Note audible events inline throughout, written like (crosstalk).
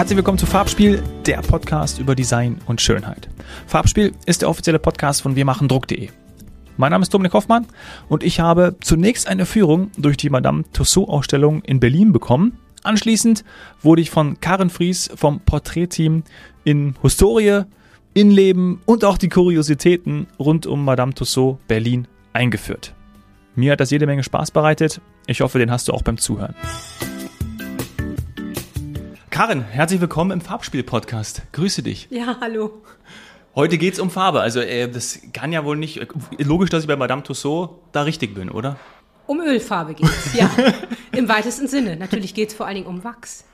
Herzlich willkommen zu Farbspiel, der Podcast über Design und Schönheit. Farbspiel ist der offizielle Podcast von wirmachendruck.de. Mein Name ist Dominik Hoffmann und ich habe zunächst eine Führung durch die Madame Tussauds-Ausstellung in Berlin bekommen. Anschließend wurde ich von Karen Fries vom Porträtteam in Historie, Innenleben und auch die Kuriositäten rund um Madame Tussauds Berlin eingeführt. Mir hat das jede Menge Spaß bereitet. Ich hoffe, den hast du auch beim Zuhören. Karin, herzlich willkommen im Farbspiel-Podcast. Grüße dich. Ja, hallo. Heute geht es um Farbe. Also äh, das kann ja wohl nicht. Äh, logisch, dass ich bei Madame Tussauds da richtig bin, oder? Um Ölfarbe geht es, ja. (laughs) Im weitesten Sinne. Natürlich geht es vor allen Dingen um Wachs.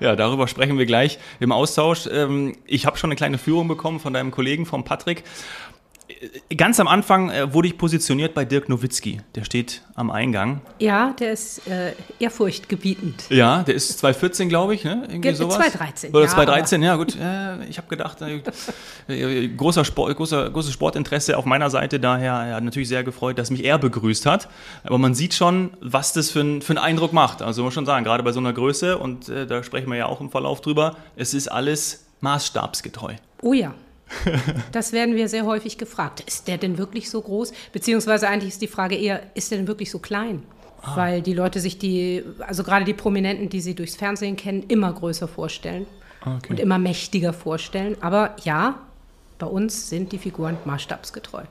Ja, darüber sprechen wir gleich im Austausch. Ähm, ich habe schon eine kleine Führung bekommen von deinem Kollegen, vom Patrick. Äh, ganz am Anfang äh, wurde ich positioniert bei Dirk Nowitzki. Der steht am Eingang. Ja, der ist äh, ehrfurchtgebietend. Ja, der ist 2014, glaube ich, ne? Irgendwie sowas. 2013. Oder ja, 2013, ja gut. Äh, ich habe gedacht, äh, großer Sport, großer, großes Sportinteresse auf meiner Seite. Daher er hat natürlich sehr gefreut, dass mich er begrüßt hat. Aber man sieht schon, was das für, ein, für einen Eindruck macht. Also muss man schon sagen, gerade bei so einer Größe, und äh, da sprechen wir ja auch im Verlauf drüber, es ist alles maßstabsgetreu. Oh ja. (laughs) Das werden wir sehr häufig gefragt. Ist der denn wirklich so groß? Beziehungsweise eigentlich ist die Frage eher, ist der denn wirklich so klein? Ah. Weil die Leute sich die, also gerade die Prominenten, die sie durchs Fernsehen kennen, immer größer vorstellen okay. und immer mächtiger vorstellen. Aber ja, bei uns sind die Figuren maßstabsgetreu.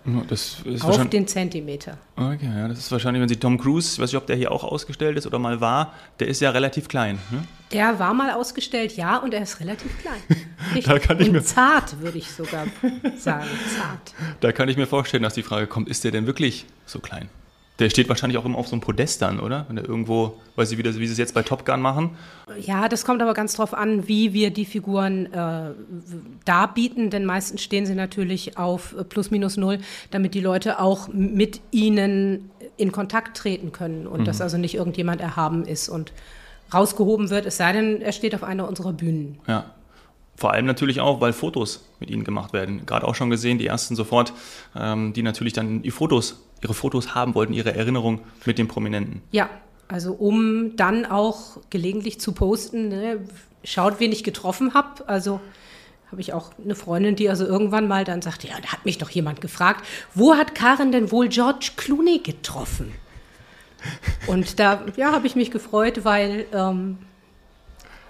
Auf den Zentimeter. Okay, ja, das ist wahrscheinlich, wenn Sie Tom Cruise, ich weiß nicht, ob der hier auch ausgestellt ist oder mal war, der ist ja relativ klein. Ne? Der war mal ausgestellt, ja, und er ist relativ klein. (laughs) da kann ich mir zart, würde ich sogar sagen. Zart. Da kann ich mir vorstellen, dass die Frage kommt, ist der denn wirklich so klein? Der steht wahrscheinlich auch immer auf so einem Podest dann, oder? Wenn er irgendwo, weiß ich, wie, das, wie sie es jetzt bei Top Gun machen. Ja, das kommt aber ganz drauf an, wie wir die Figuren äh, darbieten, denn meistens stehen sie natürlich auf plus minus null, damit die Leute auch mit ihnen in Kontakt treten können und mhm. dass also nicht irgendjemand erhaben ist und rausgehoben wird, es sei denn, er steht auf einer unserer Bühnen. Ja, vor allem natürlich auch, weil Fotos mit ihnen gemacht werden. Gerade auch schon gesehen, die ersten sofort, ähm, die natürlich dann die Fotos, ihre Fotos haben wollten, ihre Erinnerung mit den Prominenten. Ja, also um dann auch gelegentlich zu posten, ne, schaut, wen ich getroffen habe. Also habe ich auch eine Freundin, die also irgendwann mal dann sagte, ja, da hat mich doch jemand gefragt, wo hat Karen denn wohl George Clooney getroffen? Und da ja, habe ich mich gefreut, weil ähm,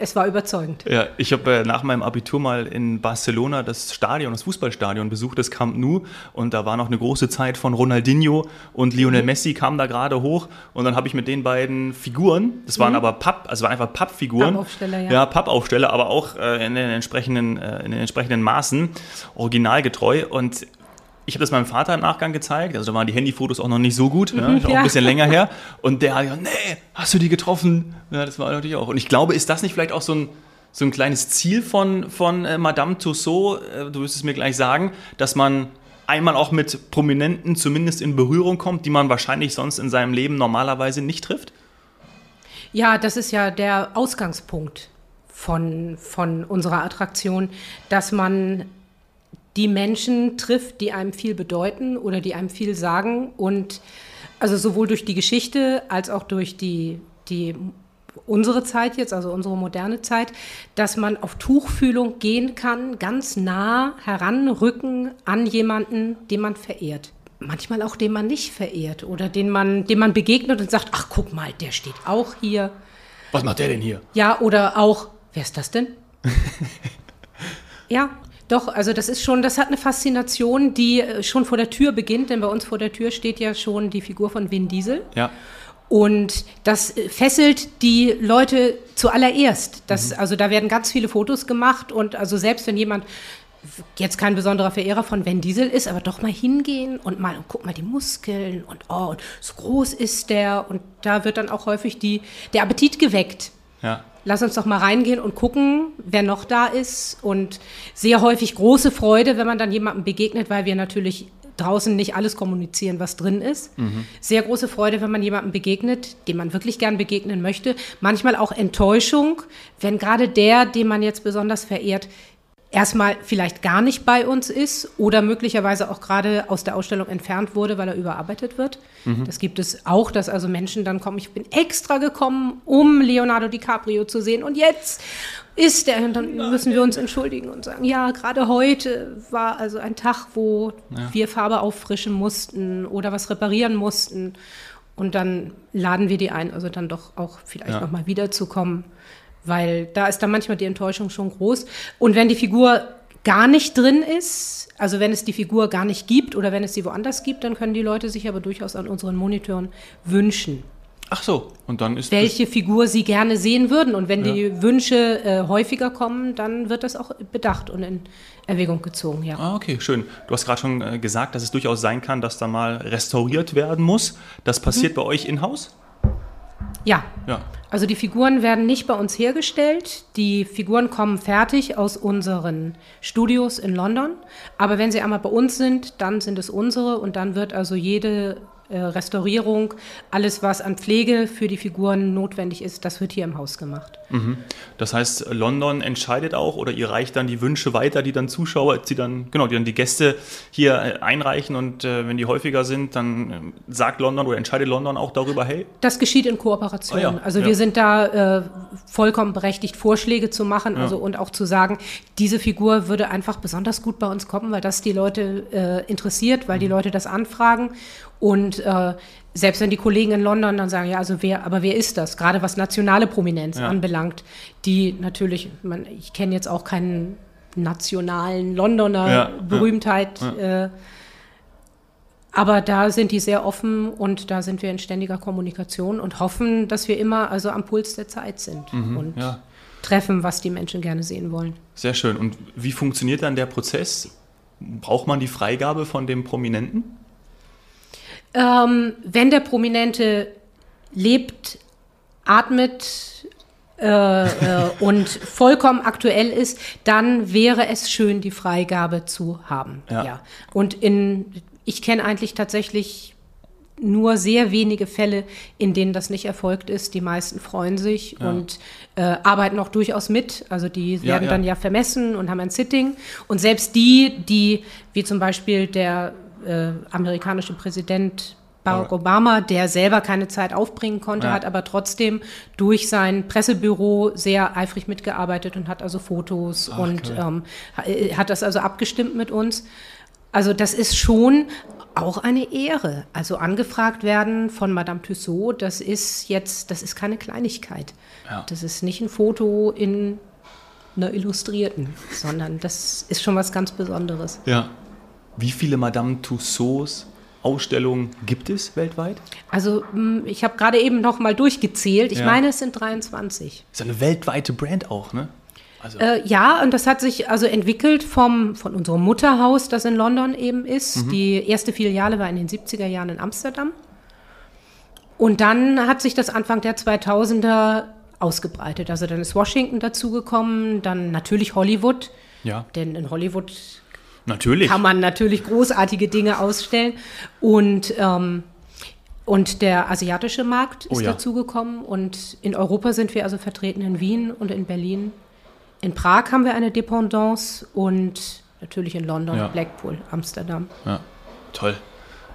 es war überzeugend. Ja, ich habe äh, nach meinem Abitur mal in Barcelona das Stadion, das Fußballstadion besucht, das Camp Nou. Und da war noch eine große Zeit von Ronaldinho und Lionel mhm. Messi kamen da gerade hoch. Und dann habe ich mit den beiden Figuren, das waren mhm. aber Papp, also waren einfach Pappfiguren. Pappaufsteller, ja. Ja, Pappaufsteller, aber auch äh, in, den entsprechenden, äh, in den entsprechenden Maßen, originalgetreu. Und ich habe das meinem Vater im Nachgang gezeigt, also da waren die Handyfotos auch noch nicht so gut, ja, auch ein bisschen länger her. (laughs) Und der hat gesagt, nee, hast du die getroffen? Ja, das war natürlich auch. Und ich glaube, ist das nicht vielleicht auch so ein, so ein kleines Ziel von, von äh, Madame Tussauds, äh, du wirst es mir gleich sagen, dass man einmal auch mit Prominenten zumindest in Berührung kommt, die man wahrscheinlich sonst in seinem Leben normalerweise nicht trifft? Ja, das ist ja der Ausgangspunkt von, von unserer Attraktion, dass man die Menschen trifft, die einem viel bedeuten oder die einem viel sagen. Und also sowohl durch die Geschichte als auch durch die, die unsere Zeit jetzt, also unsere moderne Zeit, dass man auf Tuchfühlung gehen kann, ganz nah heranrücken an jemanden, den man verehrt. Manchmal auch den man nicht verehrt oder den man, dem man begegnet und sagt, ach guck mal, der steht auch hier. Was macht der denn hier? Ja, oder auch, wer ist das denn? (laughs) ja, doch, also das ist schon, das hat eine Faszination, die äh, schon vor der Tür beginnt, denn bei uns vor der Tür steht ja schon die Figur von Vin Diesel. Ja. Und das äh, fesselt die Leute zuallererst. Das, mhm. Also da werden ganz viele Fotos gemacht und also selbst wenn jemand jetzt kein besonderer Verehrer von Vin Diesel ist, aber doch mal hingehen und mal und guck mal die Muskeln und oh, und so groß ist der und da wird dann auch häufig die, der Appetit geweckt. Ja lass uns doch mal reingehen und gucken, wer noch da ist. Und sehr häufig große Freude, wenn man dann jemandem begegnet, weil wir natürlich draußen nicht alles kommunizieren, was drin ist. Mhm. Sehr große Freude, wenn man jemandem begegnet, dem man wirklich gern begegnen möchte. Manchmal auch Enttäuschung, wenn gerade der, den man jetzt besonders verehrt, erstmal vielleicht gar nicht bei uns ist oder möglicherweise auch gerade aus der Ausstellung entfernt wurde, weil er überarbeitet wird. Mhm. Das gibt es auch, dass also Menschen dann kommen, ich bin extra gekommen, um Leonardo DiCaprio zu sehen und jetzt ist der, dann müssen wir uns entschuldigen und sagen, ja, gerade heute war also ein Tag, wo Ja. wir Farbe auffrischen mussten oder was reparieren mussten. Und dann laden wir die ein, also dann doch auch vielleicht Ja. nochmal wiederzukommen, weil da ist dann manchmal die Enttäuschung schon groß. Und wenn die Figur gar nicht drin ist, also wenn es die Figur gar nicht gibt oder wenn es sie woanders gibt, dann können die Leute sich aber durchaus an unseren Monitoren wünschen Ach so, und dann ist welche Figur sie gerne sehen würden. Und wenn die Wünsche äh, häufiger kommen, dann wird das auch bedacht und in Erwägung gezogen, ja. Ah, okay, schön. Du hast gerade schon äh, gesagt, dass es durchaus sein kann, dass da mal restauriert werden muss. Das passiert bei euch in-house? Ja, Ja. also die Figuren werden nicht bei uns hergestellt. Die Figuren kommen fertig aus unseren Studios in London. Aber wenn sie einmal bei uns sind, dann sind es unsere und dann wird also jede Restaurierung, alles was an Pflege für die Figuren notwendig ist, das wird hier im Haus gemacht. Das heißt, London entscheidet auch oder ihr reicht dann die Wünsche weiter, die dann Zuschauer, die dann, genau, die dann die Gäste hier äh, einreichen und äh, wenn die häufiger sind, dann ähm, sagt London oder entscheidet London auch darüber, hey, Das geschieht in Kooperation. Ah ja, also ja. wir sind da äh, vollkommen berechtigt, Vorschläge zu machen also und auch zu sagen, diese Figur würde einfach besonders gut bei uns kommen, weil das die Leute äh, interessiert, weil die Mhm. Leute das anfragen. Und äh, selbst wenn die Kollegen in London dann sagen, ja, also wer, aber wer ist das? Gerade was nationale Prominenz Ja. anbelangt, die natürlich, man, ich kenne jetzt auch keinen nationalen Londoner Ja, Berühmtheit. ja. Äh, aber da sind die sehr offen und da sind wir in ständiger Kommunikation und hoffen, dass wir immer also am Puls der Zeit sind und Mhm, ja. treffen, was die Menschen gerne sehen wollen. sehr schön. Und wie funktioniert dann der Prozess? Braucht man die Freigabe von dem Prominenten? Ähm, wenn der Prominente lebt, atmet äh, äh, und (laughs) vollkommen aktuell ist, dann wäre es schön, die Freigabe zu haben. Ja. Und in, ich kenne eigentlich tatsächlich nur sehr wenige Fälle, in denen das nicht erfolgt ist. Die meisten freuen sich Ja. und äh, arbeiten auch durchaus mit. Also die Ja, werden ja. dann ja vermessen und haben ein Sitting. Und selbst die, die, wie zum Beispiel der äh, amerikanische Präsident Barack Obama, der selber keine Zeit aufbringen konnte, Ja. hat aber trotzdem durch sein Pressebüro sehr eifrig mitgearbeitet und hat also Fotos Ach, und ähm, äh, hat das also abgestimmt mit uns. Also das ist schon auch eine Ehre. Also angefragt werden von Madame Tussaud, das ist jetzt, das ist keine Kleinigkeit. Ja. Das ist nicht ein Foto in einer Illustrierten, sondern das ist schon was ganz Besonderes. Ja. Wie viele Madame Tussauds Ausstellungen gibt es weltweit? Also mh, ich habe gerade eben noch mal durchgezählt. Ich Ja. meine, es sind 23. Ist eine weltweite Brand auch, ne? Also, Äh, ja, und das hat sich also entwickelt vom, von unserem Mutterhaus, das in London eben ist. Die erste Filiale war in den 70er Jahren in Amsterdam. Und dann hat sich das Anfang der 2000er ausgebreitet. Also dann ist Washington dazugekommen, dann natürlich Hollywood, ja, denn in Hollywood natürlich. kann man natürlich großartige Dinge ausstellen. Und, ähm, und der asiatische Markt ist Oh ja. dazugekommen. Und in Europa sind wir also vertreten in Wien und in Berlin. In Prag haben wir eine Dependance und natürlich in London, Ja. Blackpool, Amsterdam. Ja, toll.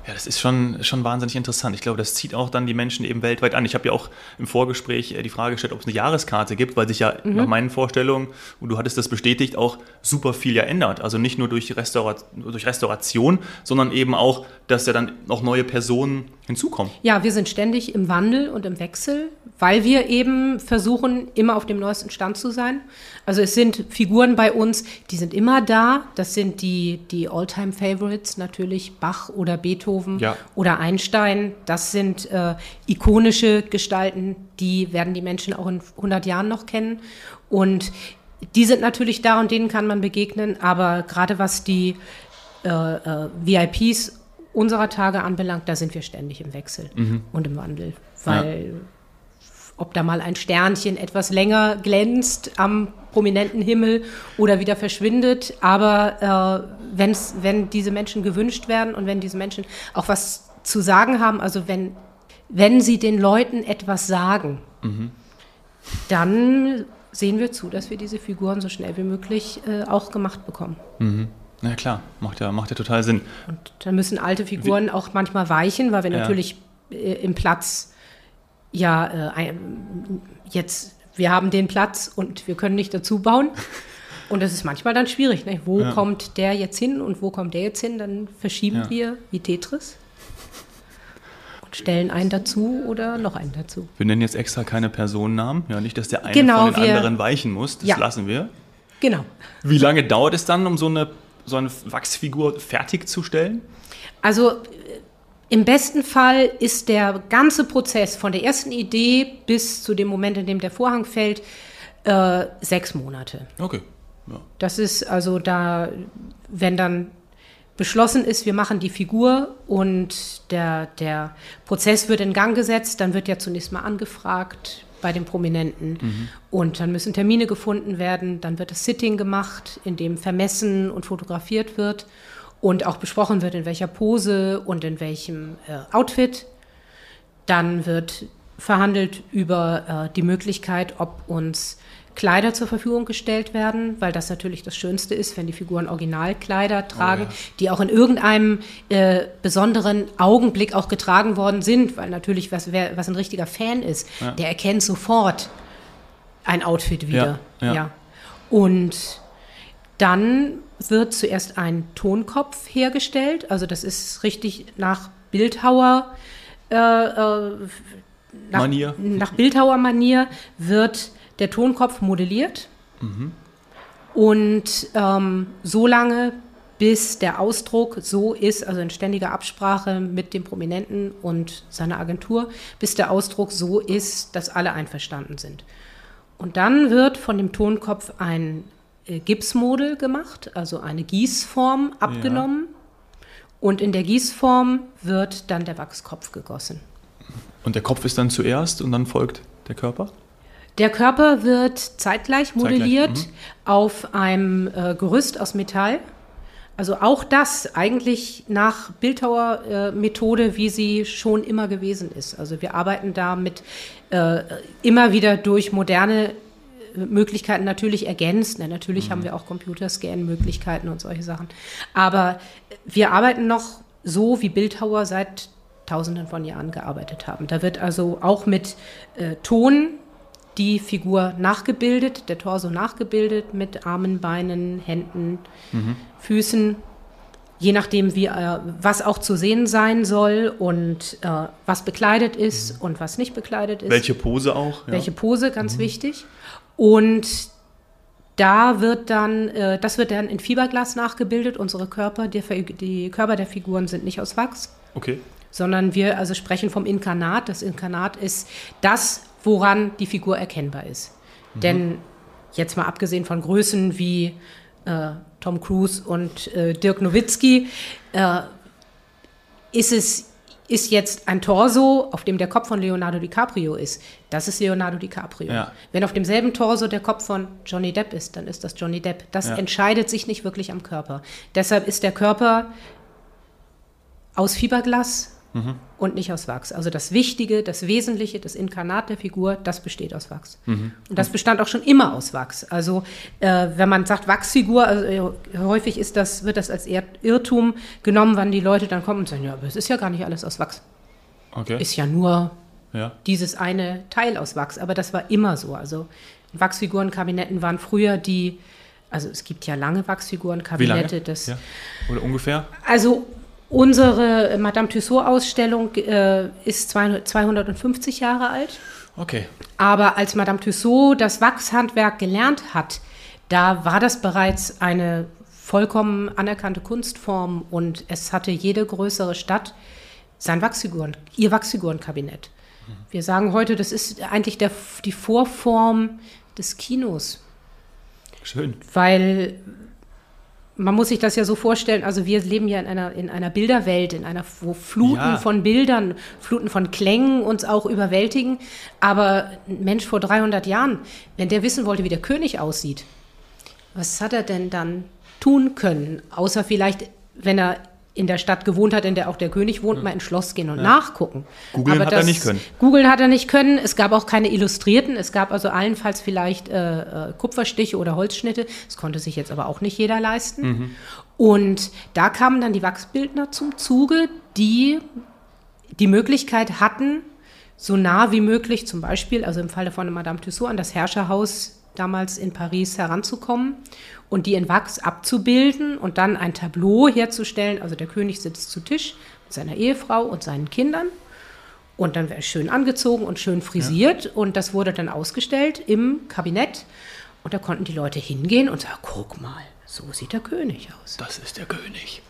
Ja, das ist schon, schon wahnsinnig interessant. Ich glaube, das zieht auch dann die Menschen eben weltweit an. Ich habe ja auch im Vorgespräch äh, die Frage gestellt, ob es eine Jahreskarte gibt, weil sich ja nach meinen Vorstellungen, und du hattest das bestätigt, auch super viel ja ändert. Also nicht nur durch, Restaura durch Restauration, sondern eben auch, dass ja dann noch neue Personen hinzukommen. Ja, wir sind ständig im Wandel und im Wechsel, weil wir eben versuchen, immer auf dem neuesten Stand zu sein. Also es sind Figuren bei uns, die sind immer da. Das sind die, die All-Time-Favorites, natürlich Bach oder Beethoven Ja. oder Einstein. Das sind äh, ikonische Gestalten, die werden die Menschen auch in 100 Jahren noch kennen. Und die sind natürlich da und denen kann man begegnen. Aber gerade was die äh, äh, VIPs unserer Tage anbelangt, da sind wir ständig im Wechsel und im Wandel. Weil ob da mal ein Sternchen etwas länger glänzt am prominenten Himmel oder wieder verschwindet, aber äh, wenn's, wenn diese Menschen gewünscht werden und wenn diese Menschen auch was zu sagen haben, also wenn, wenn sie den Leuten etwas sagen, dann sehen wir zu, dass wir diese Figuren so schnell wie möglich äh, auch gemacht bekommen. Na klar, macht ja, macht ja total Sinn. Und da müssen alte Figuren auch manchmal weichen, weil wir Ja. natürlich äh, im Platz ja äh, jetzt wir haben den Platz und wir können nicht dazu bauen. (laughs) Und das ist manchmal dann schwierig. Ne? Wo Ja. kommt der jetzt hin und wo kommt der jetzt hin? Dann verschieben Ja. wir wie Tetris und stellen einen dazu oder noch einen dazu. Wir nennen jetzt extra keine Personennamen. Ja, nicht, dass der eine Genau, von den wir- anderen weichen muss. Das Ja. lassen wir. Genau. Wie lange dauert es dann, um so eine, so eine Wachsfigur fertigzustellen? Also äh, im besten Fall ist der ganze Prozess von der ersten Idee bis zu dem Moment, in dem der Vorhang fällt, äh, sechs Monate. Okay. Ja. Das ist also da, wenn dann beschlossen ist, wir machen die Figur und der, der Prozess wird in Gang gesetzt, dann wird ja zunächst mal angefragt bei den Prominenten. Und dann müssen Termine gefunden werden, dann wird das Sitting gemacht, in dem vermessen und fotografiert wird und auch besprochen wird, in welcher Pose und in welchem äh, Outfit. Dann wird verhandelt über äh, die Möglichkeit, ob uns Kleider zur Verfügung gestellt werden, weil das natürlich das Schönste ist, wenn die Figuren Originalkleider tragen, ja. die auch in irgendeinem äh, besonderen Augenblick auch getragen worden sind, weil natürlich, was, wer, was ein richtiger Fan ist, Ja. der erkennt sofort ein Outfit wieder. Ja, ja. Und dann wird zuerst ein Tonkopf hergestellt, also das ist richtig nach Bildhauer äh, äh, nach, Manier. nach Bildhauermanier wird der Tonkopf modelliert und ähm, so lange, bis der Ausdruck so ist, also in ständiger Absprache mit dem Prominenten und seiner Agentur, bis der Ausdruck so ist, dass alle einverstanden sind. Und dann wird von dem Tonkopf ein äh, Gipsmodel gemacht, also eine Gießform abgenommen. Und in der Gießform wird dann der Wachskopf gegossen. Und der Kopf ist dann zuerst und dann folgt der Körper? Der Körper wird zeitgleich modelliert mhm. auf einem äh, Gerüst aus Metall. Also auch das eigentlich nach Bildhauer-Methode, wie sie schon immer gewesen ist. Also wir arbeiten da mit äh, immer wieder durch moderne äh, Möglichkeiten natürlich ergänzt. Na, natürlich haben wir auch Computerscan-Möglichkeiten und solche Sachen. Aber wir arbeiten noch so, wie Bildhauer seit Tausenden von Jahren gearbeitet haben. Da wird also auch mit äh, Ton die Figur nachgebildet, der Torso nachgebildet mit Armen, Beinen, Händen, Füßen, je nachdem, wie, äh, was auch zu sehen sein soll und äh, was bekleidet ist und was nicht bekleidet ist. Welche Pose auch? Ja. Welche Pose, ganz wichtig. Und da wird dann, äh, das wird dann in Fiberglas nachgebildet. Unsere Körper, die, die Körper der Figuren sind nicht aus Wachs, Okay. sondern wir also sprechen vom Inkarnat. Das Inkarnat ist das, woran die Figur erkennbar ist. Denn jetzt mal abgesehen von Größen wie äh, Tom Cruise und äh, Dirk Nowitzki, äh, ist es ist jetzt ein Torso, auf dem der Kopf von Leonardo DiCaprio ist. Das ist Leonardo DiCaprio. Ja. Wenn auf demselben Torso der Kopf von Johnny Depp ist, dann ist das Johnny Depp. Das Ja. entscheidet sich nicht wirklich am Körper. Deshalb ist der Körper aus Fiberglas Mhm. und nicht aus Wachs. Also das Wichtige, das Wesentliche, das Inkarnat der Figur, das besteht aus Wachs. Mhm. Und das bestand auch schon immer aus Wachs. Also äh, wenn man sagt Wachsfigur, also, äh, häufig ist das, wird das als Ir Irrtum genommen, wann die Leute dann kommen und sagen, ja, aber es ist ja gar nicht alles aus Wachs. Okay. Ist ja nur ja. dieses eine Teil aus Wachs. Aber das war immer so. Also Wachsfigurenkabinetten waren früher die, also es gibt ja lange Wie lange? Wachsfigurenkabinette. Das, ja. Oder ungefähr? Also unsere Madame Tussauds-Ausstellung äh, ist 200, 250 Jahre alt. Okay. Aber als Madame Tussauds das Wachshandwerk gelernt hat, da war das bereits eine vollkommen anerkannte Kunstform und es hatte jede größere Stadt sein Wachsfiguren, ihr Wachsfigurenkabinett. Wir sagen heute, das ist eigentlich der, die Vorform des Kinos, Schön. weil man muss sich das ja so vorstellen, also wir leben ja in einer, in einer Bilderwelt, in einer, wo Fluten Ja. von Bildern, Fluten von Klängen uns auch überwältigen. Aber ein Mensch vor 300 Jahren, wenn der wissen wollte, wie der König aussieht, was hat er denn dann tun können? Außer vielleicht, wenn er in der Stadt gewohnt hat, in der auch der König wohnt, mal ins Schloss gehen und nachgucken. Googeln hat er nicht können. Googeln hat er nicht können. Es gab auch keine Illustrierten. Es gab also allenfalls vielleicht äh, äh, Kupferstiche oder Holzschnitte. Das konnte sich jetzt aber auch nicht jeder leisten. Und da kamen dann die Wachsbildner zum Zuge, die die Möglichkeit hatten, so nah wie möglich, zum Beispiel, also im Falle von Madame Tussaud, an das Herrscherhaus damals in Paris heranzukommen und die in Wachs abzubilden und dann ein Tableau herzustellen. Also der König sitzt zu Tisch mit seiner Ehefrau und seinen Kindern und dann wäre schön angezogen und schön frisiert ja. und das wurde dann ausgestellt im Kabinett und da konnten die Leute hingehen und sagen, guck mal, so sieht der König aus. Das ist der König.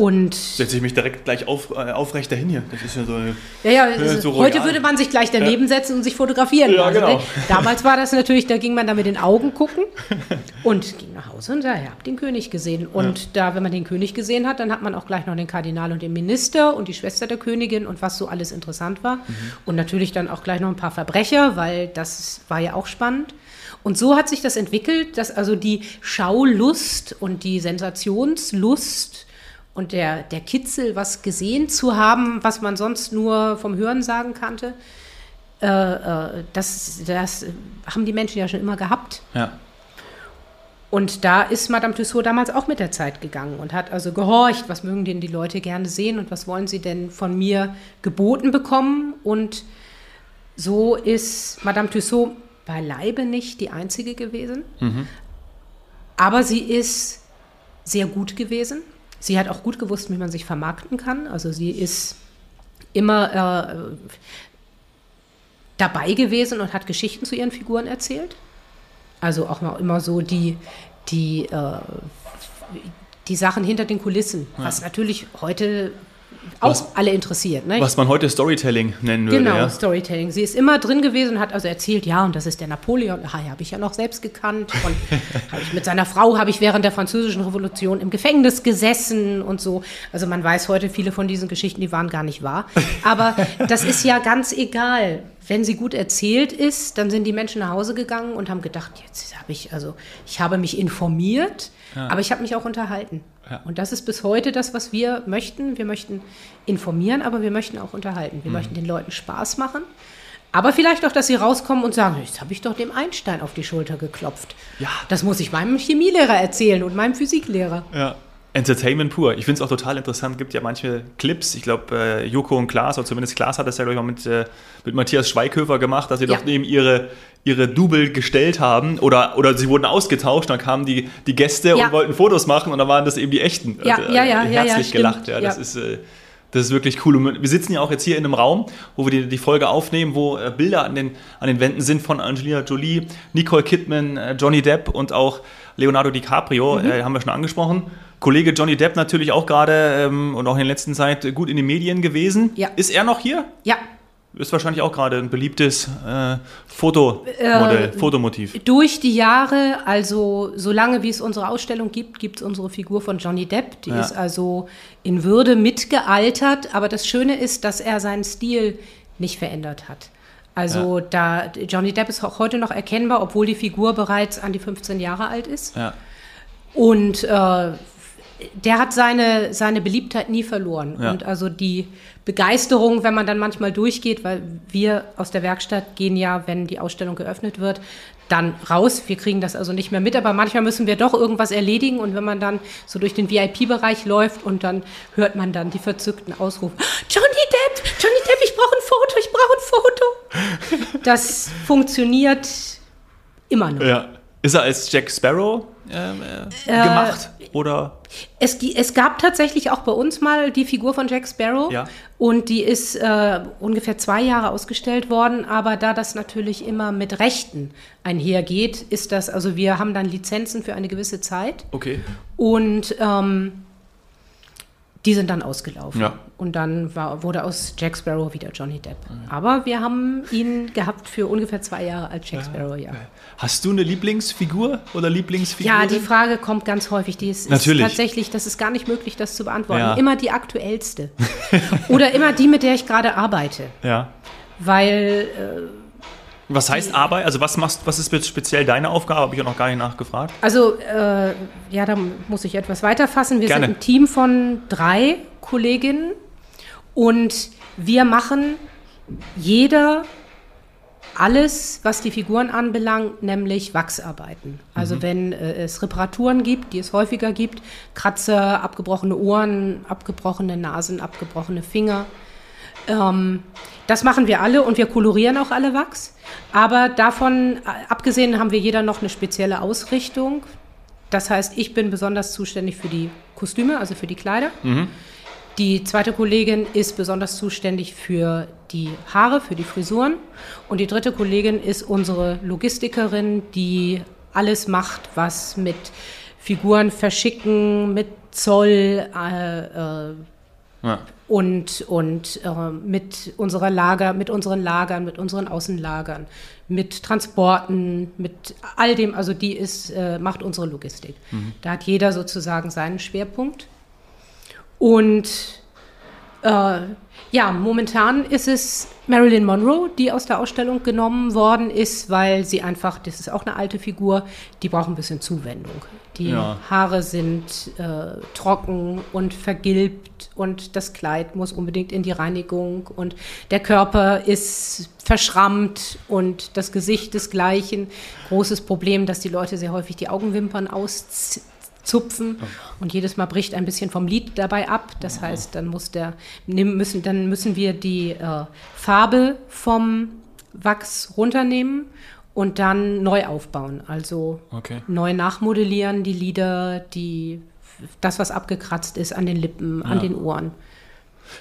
Und setze ich mich direkt gleich auf, äh, aufrecht dahin hier. Das ist ja so. Ja, ja, äh, so heute würde man sich gleich daneben setzen und sich fotografieren. Ja, also, genau. Ne? Damals war das natürlich, da ging man da mit den Augen gucken und ging nach Hause und ja, habt den König gesehen. Und ja. da, wenn man den König gesehen hat, dann hat man auch gleich noch den Kardinal und den Minister und die Schwester der Königin und was so alles interessant war. Mhm. Und natürlich dann auch gleich noch ein paar Verbrecher, weil das war ja auch spannend. Und so hat sich das entwickelt, dass also die Schaulust und die Sensationslust und der, der Kitzel, was gesehen zu haben, was man sonst nur vom Hören sagen kannte, äh, äh, das, das haben die Menschen ja schon immer gehabt. Ja. Und da ist Madame Tussaud damals auch mit der Zeit gegangen und hat also gehorcht, was mögen denn die Leute gerne sehen und was wollen sie denn von mir geboten bekommen. Und so ist Madame Tussaud beileibe nicht die einzige gewesen, mhm. aber sie ist sehr gut gewesen. Sie hat auch gut gewusst, wie man sich vermarkten kann. Also sie ist immer äh, dabei gewesen und hat Geschichten zu ihren Figuren erzählt. Also auch mal immer so die, die, äh, die Sachen hinter den Kulissen, ja. was natürlich heute auch was, alle interessiert. Ne? Was man heute Storytelling nennen würde. Genau, ja? Storytelling. Sie ist immer drin gewesen und hat also erzählt, ja, und das ist der Napoleon. Ah, ja, habe ich ja noch selbst gekannt. Und (laughs) ich, mit seiner Frau habe ich während der Französischen Revolution im Gefängnis gesessen und so. Also man weiß heute, viele von diesen Geschichten, die waren gar nicht wahr. Aber das ist ja ganz egal. Wenn sie gut erzählt ist, dann sind die Menschen nach Hause gegangen und haben gedacht, jetzt habe ich, also ich habe mich informiert, ja. aber ich habe mich auch unterhalten. Ja. Und das ist bis heute das, was wir möchten. Wir möchten informieren, aber wir möchten auch unterhalten. Wir mhm. möchten den Leuten Spaß machen. Aber vielleicht auch, dass sie rauskommen und sagen, jetzt habe ich doch dem Einstein auf die Schulter geklopft. Ja. Das muss ich meinem Chemielehrer erzählen und meinem Physiklehrer. Ja. Entertainment pur. Ich finde es auch total interessant. Es gibt ja manche Clips. Ich glaube, äh, Joko und Klaas, oder zumindest Klaas hat das ja, glaube ich, mal mit, äh, mit Matthias Schweighöfer gemacht, dass sie ja. doch neben ihre, ihre Double gestellt haben oder, oder sie wurden ausgetauscht. Dann kamen die, die Gäste ja. und wollten Fotos machen und dann waren das eben die echten. Ja, also, ja, ja. Herzlich gelacht. Ja, das ist. Äh, das ist wirklich cool. Und wir sitzen ja auch jetzt hier in einem Raum, wo wir die, die Folge aufnehmen, wo äh, Bilder an den, an den Wänden sind von Angelina Jolie, Nicole Kidman, äh, Johnny Depp und auch Leonardo DiCaprio, mhm. äh, haben wir schon angesprochen. Kollege Johnny Depp natürlich auch gerade ähm, und auch in der letzten Zeit gut in den Medien gewesen. Ja. Ist er noch hier? Ja. Ist wahrscheinlich auch gerade ein beliebtes äh, Fotomodell, äh, Fotomotiv. Durch die Jahre, also solange wie es unsere Ausstellung gibt, gibt es unsere Figur von Johnny Depp. Die ja. ist also in Würde mitgealtert. Aber das Schöne ist, dass er seinen Stil nicht verändert hat. Also ja. da Johnny Depp ist auch heute noch erkennbar, obwohl die Figur bereits an die 15 Jahre alt ist. Ja. Und äh, der hat seine, seine Beliebtheit nie verloren. Ja. Und also die Begeisterung, wenn man dann manchmal durchgeht, weil wir aus der Werkstatt gehen ja, wenn die Ausstellung geöffnet wird, dann raus. Wir kriegen das also nicht mehr mit, aber manchmal müssen wir doch irgendwas erledigen. Und wenn man dann so durch den VIP-Bereich läuft und dann hört man dann die verzückten Ausrufe: Johnny Depp, Johnny Depp, ich brauche ein Foto, ich brauche ein Foto. Das funktioniert immer noch. Ja. Ist er als Jack Sparrow äh, äh, gemacht? Oder? Es, es, gab tatsächlich auch bei uns mal die Figur von Jack Sparrow. Ja. Und die ist äh, ungefähr zwei Jahre ausgestellt worden. Aber da das natürlich immer mit Rechten einhergeht, ist das, also wir haben dann Lizenzen für eine gewisse Zeit. Okay. Und ähm, die sind dann ausgelaufen. Ja. Und dann war, wurde aus Jack Sparrow wieder Johnny Depp. Mhm. Aber wir haben ihn gehabt für ungefähr zwei Jahre als Jack Sparrow, ja. Hast du eine Lieblingsfigur oder Lieblingsfigur? Ja, die Frage kommt ganz häufig. Die ist, Natürlich. ist tatsächlich, das ist gar nicht möglich, das zu beantworten. Ja. Immer die aktuellste. (laughs) oder immer die, mit der ich gerade arbeite. Ja. Weil. Äh, was heißt Arbeit? Also was machst, was ist speziell deine Aufgabe? Habe ich ja noch gar nicht nachgefragt. Also äh, ja, da muss ich etwas weiterfassen. Wir Gerne. sind ein Team von drei Kolleginnen und wir machen jeder alles, was die Figuren anbelangt, nämlich Wachsarbeiten. Also mhm. wenn äh, es Reparaturen gibt, die es häufiger gibt, Kratzer, abgebrochene Ohren, abgebrochene Nasen, abgebrochene Finger, Ähm, das machen wir alle und wir kolorieren auch alle Wachs. Aber davon äh, abgesehen haben wir jeder noch eine spezielle Ausrichtung. Das heißt, ich bin besonders zuständig für die Kostüme, also für die Kleider. Mhm. Die zweite Kollegin ist besonders zuständig für die Haare, für die Frisuren. Und die dritte Kollegin ist unsere Logistikerin, die alles macht, was mit Figuren verschicken, mit Zoll äh, äh, Ja. und, und äh, mit unserer Lager, mit unseren Lagern, mit unseren Außenlagern, mit Transporten, mit all dem, also die ist, äh, macht unsere Logistik. Da hat jeder sozusagen seinen Schwerpunkt. Und äh, ja, momentan ist es Marilyn Monroe, die aus der Ausstellung genommen worden ist, weil sie einfach, das ist auch eine alte Figur, die braucht ein bisschen Zuwendung. Die Ja. Haare sind äh, trocken und vergilbt und das Kleid muss unbedingt in die Reinigung und der Körper ist verschrammt und das Gesicht desgleichen. Großes Problem, dass die Leute sehr häufig die Augenwimpern auszupfen und jedes Mal bricht ein bisschen vom Lied dabei ab. Das heißt, dann muss der, müssen, dann müssen wir die äh, Farbe vom Wachs runternehmen und dann neu aufbauen. Also Okay. neu nachmodellieren, die Lider, die, das, was abgekratzt ist an den Lippen, an Ja. den Ohren.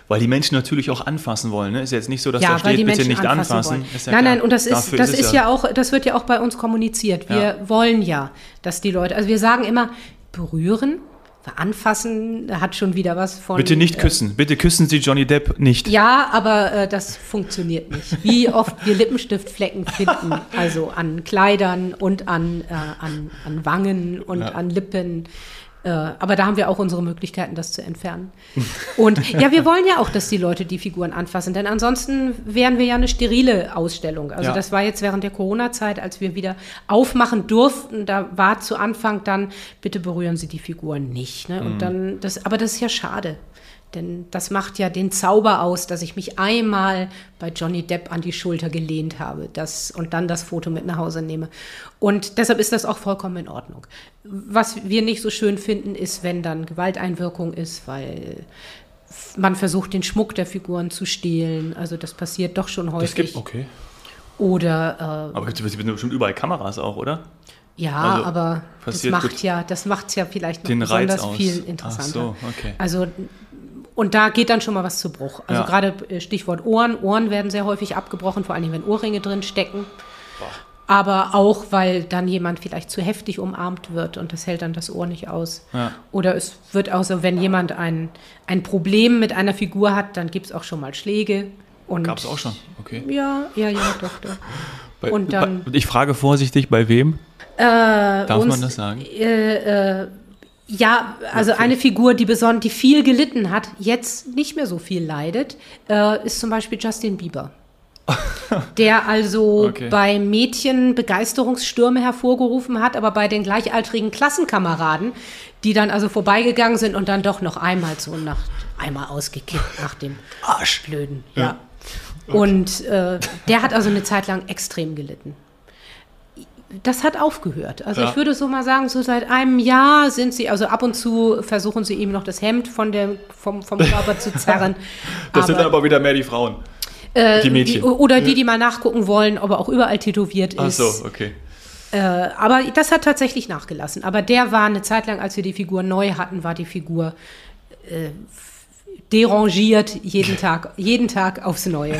Weil die Menschen natürlich auch anfassen wollen. Ne? Ist jetzt nicht so, dass ja, da steht, die bitte Menschen nicht anfassen, anfassen. Ist ja nein, nein, und das ist, das es ist ja auch, das wird ja auch bei uns kommuniziert. Wir Ja. wollen ja, dass die Leute, also wir sagen immer, berühren, anfassen, hat schon wieder was von. Bitte nicht äh, küssen. Bitte küssen Sie Johnny Depp nicht. Ja, aber äh, das funktioniert nicht. Wie oft wir Lippenstiftflecken finden, also an Kleidern und an, äh, an, an Wangen und Ja. an Lippen. Äh, aber da haben wir auch unsere Möglichkeiten, das zu entfernen. Und ja, wir wollen ja auch, dass die Leute die Figuren anfassen, denn ansonsten wären wir ja eine sterile Ausstellung. Also Ja. das war jetzt während der Corona-Zeit, als wir wieder aufmachen durften, da war zu Anfang dann, bitte berühren Sie die Figuren nicht. Ne? Und dann, das, aber das ist ja schade. Denn das macht ja den Zauber aus, dass ich mich einmal bei Johnny Depp an die Schulter gelehnt habe das, und dann das Foto mit nach Hause nehme. Und deshalb ist das auch vollkommen in Ordnung. Was wir nicht so schön finden, ist, wenn dann Gewalteinwirkung ist, weil man versucht, den Schmuck der Figuren zu stehlen. Also das passiert doch schon häufig. Das gibt, okay. Oder äh, Aber es gibt bestimmt überall Kameras auch, oder? ja, Also, aber das macht ja, das macht's ja vielleicht noch besonders viel Ach interessanter. so, okay. Also und da geht dann schon mal was zu Bruch. Also Ja. gerade äh, Stichwort Ohren. Ohren werden sehr häufig abgebrochen, vor allem wenn Ohrringe drin stecken. Aber auch, weil dann jemand vielleicht zu heftig umarmt wird und das hält dann das Ohr nicht aus. Ja. Oder es wird auch so, wenn jemand ein, ein Problem mit einer Figur hat, dann gibt es auch schon mal Schläge. Gab es auch schon. Okay. Ja, ja, ja, doch, doch. (laughs) Bei, Und dann- bei, ich frage vorsichtig, bei wem? Äh, Darf uns- man das sagen? Äh, äh, ja, also eine Figur, die besonders, die viel gelitten hat, jetzt nicht mehr so viel leidet, äh, ist zum Beispiel Justin Bieber. (laughs) Der also Okay. bei Mädchen Begeisterungsstürme hervorgerufen hat, aber bei den gleichaltrigen Klassenkameraden, die dann also vorbeigegangen sind und dann doch noch einmal so nach, einmal ausgekippt nach dem Arsch. Blöden. Ja. Und äh, der hat also eine Zeit lang extrem gelitten. Das hat aufgehört. Also Ja. ich würde so mal sagen, so seit einem Jahr sind sie, also ab und zu versuchen sie ihm noch das Hemd von der, vom, vom Körper zu zerren. (laughs) Das sind dann aber wieder mehr die Frauen. äh, die Mädchen. oder die, die mal nachgucken wollen, ob er auch überall tätowiert Ach ist. so, okay. Äh, aber das hat tatsächlich nachgelassen. Aber der war eine Zeit lang, als wir die Figur neu hatten, war die Figur äh, derangiert jeden Tag, jeden Tag aufs Neue.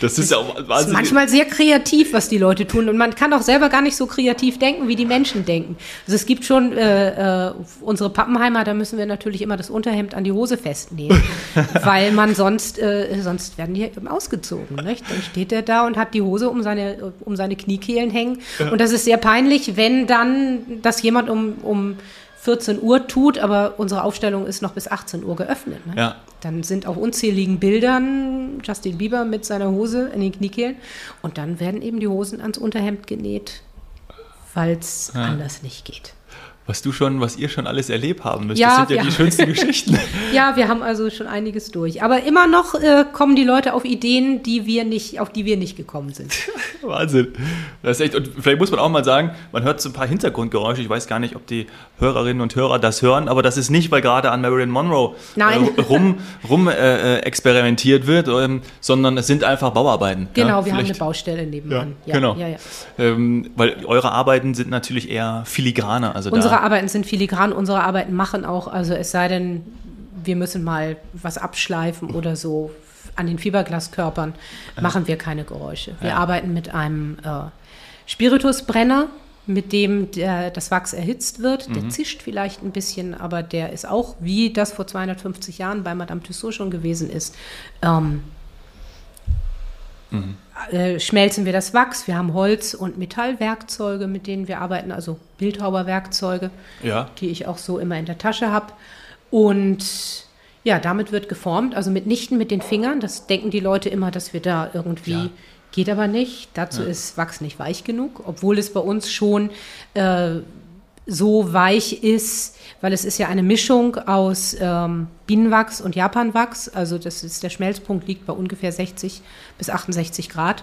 Das ist ja auch Das ist wahnsinnig. manchmal sehr kreativ, was die Leute tun. Und man kann auch selber gar nicht so kreativ denken, wie die Menschen denken. Also es gibt schon äh, äh, unsere Pappenheimer, da müssen wir natürlich immer das Unterhemd an die Hose festnehmen. (laughs) weil man sonst, äh, sonst werden die ausgezogen. Nicht? Dann steht er da und hat die Hose um seine, um seine Kniekehlen hängen. Und das ist sehr peinlich, wenn dann das jemand um, um 14 Uhr tut, aber unsere Aufstellung ist noch bis 18 Uhr geöffnet. Ne? Ja. Dann sind auf unzähligen Bildern Justin Bieber mit seiner Hose in den Kniekehlen und dann werden eben die Hosen ans Unterhemd genäht, weil es anders nicht geht. Was du schon, was ihr schon alles erlebt haben müsst. Ja, das sind ja wir die schönsten (laughs) Geschichten. Ja, wir haben also schon einiges durch. Aber immer noch äh, kommen die Leute auf Ideen, die wir nicht, auf die wir nicht gekommen sind. (laughs) Wahnsinn. Das ist echt, und vielleicht muss man auch mal sagen, man hört so ein paar Hintergrundgeräusche. Ich weiß gar nicht, ob die Hörerinnen und Hörer das hören, aber das ist nicht, weil gerade an Marilyn Monroe Nein. Äh, rum, rum äh, äh, experimentiert wird, ähm, sondern es sind einfach Bauarbeiten. Genau, ja, wir haben eine. Baustelle nebenan. Ja, genau. Ja, ja. Ähm, weil eure Arbeiten sind natürlich eher filigraner. Also Unsere da, Arbeiten sind filigran, unsere Arbeiten machen auch, also es sei denn, wir müssen mal was abschleifen oder so an den Fiberglaskörpern, machen wir keine Geräusche. Wir Ja. arbeiten mit einem äh, Spiritusbrenner, mit dem der, das Wachs erhitzt wird. Mhm. Der zischt vielleicht ein bisschen, aber der ist auch, wie das vor 250 Jahren bei Madame Tussaud schon gewesen ist, ähm, Mhm. Äh, schmelzen wir das Wachs. Wir haben Holz- und Metallwerkzeuge, mit denen wir arbeiten, also Bildhauerwerkzeuge ja, die ich auch so immer in der Tasche habe. Und ja, damit wird geformt, also mitnichten mit den Fingern. Das denken die Leute immer, dass wir da irgendwie, Ja. geht aber nicht. Dazu ist Wachs nicht weich genug, obwohl es bei uns schon äh, so weich ist, weil es ist ja eine Mischung aus ähm, Bienenwachs und Japanwachs. Also das ist, der Schmelzpunkt liegt bei ungefähr 60 bis 68 Grad.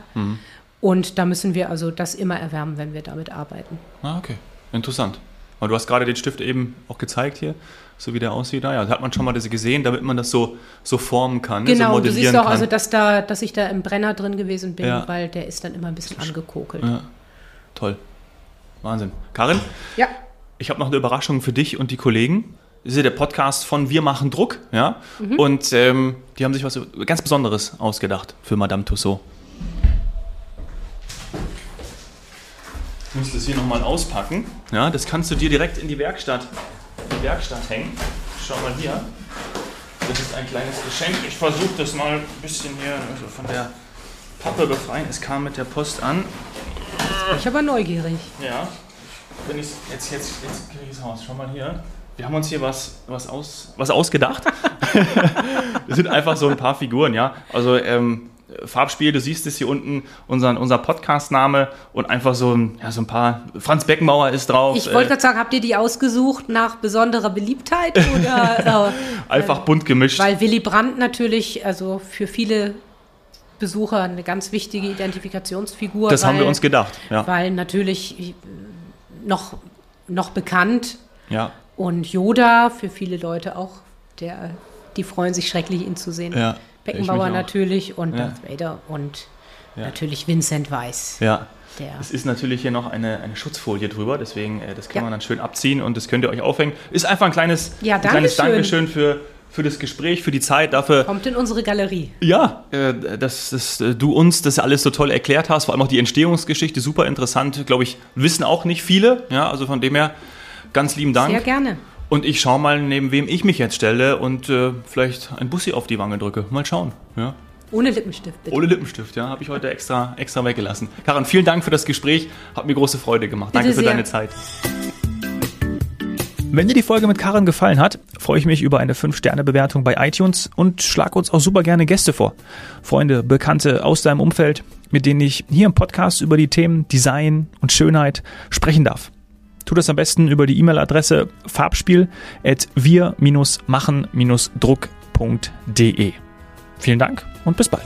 Und da müssen wir also das immer erwärmen, wenn wir damit arbeiten. ah, okay. Interessant. Aber du hast gerade den Stift eben auch gezeigt hier, so wie der aussieht. Naja, da hat man schon mal das gesehen, damit man das so, so formen kann, ne, so Genau, du modellieren siehst auch, kann. also, dass, da, dass ich da im Brenner drin gewesen bin, Ja. weil der ist dann immer ein bisschen angekokelt. Ja, toll. Wahnsinn. Karin, Ja, ich habe noch eine Überraschung für dich und die Kollegen. Das ist ja der Podcast von Wir machen Druck, ja. Mhm. Und ähm, die haben sich was ganz Besonderes ausgedacht für Madame Tussaud. Ich muss das hier nochmal auspacken. Ja, das kannst du dir direkt in die Werkstatt, in die Werkstatt hängen. Schau mal hier. Das ist ein kleines Geschenk. Ich versuche das mal ein bisschen hier also von der Pappe befreien. Es kam mit der Post an. ich aber neugierig. Ja, wenn ich jetzt, jetzt, jetzt kriege ich es raus. Schau mal hier. Wir haben uns hier was, was, aus, was ausgedacht. (laughs) das sind einfach so ein paar Figuren, ja. Also ähm, Farbspiel, du siehst es hier unten, unseren, unser Podcast-Name und einfach so ein, ja, so ein paar. Franz Beckenbauer ist drauf. Ich wollte äh, gerade sagen, habt ihr die ausgesucht nach besonderer Beliebtheit oder (laughs) äh, einfach bunt gemischt. weil Willy Brandt natürlich, also für viele Besucher eine ganz wichtige Identifikationsfigur. das weil, haben wir uns gedacht. Ja. Weil natürlich noch, noch bekannt ja, und Yoda für viele Leute auch, der, die freuen sich schrecklich, ihn zu sehen. ja. Beckenbauer natürlich und Ja. Darth Vader und Ja. natürlich Vincent Weiss. Ja. Der. Es ist natürlich hier noch eine, eine Schutzfolie drüber, deswegen äh, das kann man dann schön abziehen und das könnt ihr euch aufhängen. Ist einfach ein kleines, Ja, ein kleines. Dankeschön für, für das Gespräch, für die Zeit, dafür, Kommt in unsere Galerie. ja, äh, dass, dass äh, du uns das alles so toll erklärt hast, vor allem auch die Entstehungsgeschichte, super interessant, glaube ich, wissen auch nicht viele, ja, also von dem her ganz lieben Dank. Sehr gerne. Und ich schaue mal, neben wem ich mich jetzt stelle und äh, vielleicht ein Bussi auf die Wange drücke. Mal schauen, ja. Ohne Lippenstift, bitte. Ohne Lippenstift, ja, habe ich heute extra, extra weggelassen. Karin, vielen Dank für das Gespräch, hat mir große Freude gemacht. Bitte Danke für sehr. deine Zeit. Wenn dir die Folge mit Karin gefallen hat, freue ich mich über eine 5-Sterne-Bewertung bei iTunes und schlag uns auch super gerne Gäste vor. Freunde, Bekannte aus deinem Umfeld, mit denen ich hier im Podcast über die Themen Design und Schönheit sprechen darf. Tu das am besten über die E-Mail-Adresse farbspiel at wir-machen-druck.de. Vielen Dank und bis bald.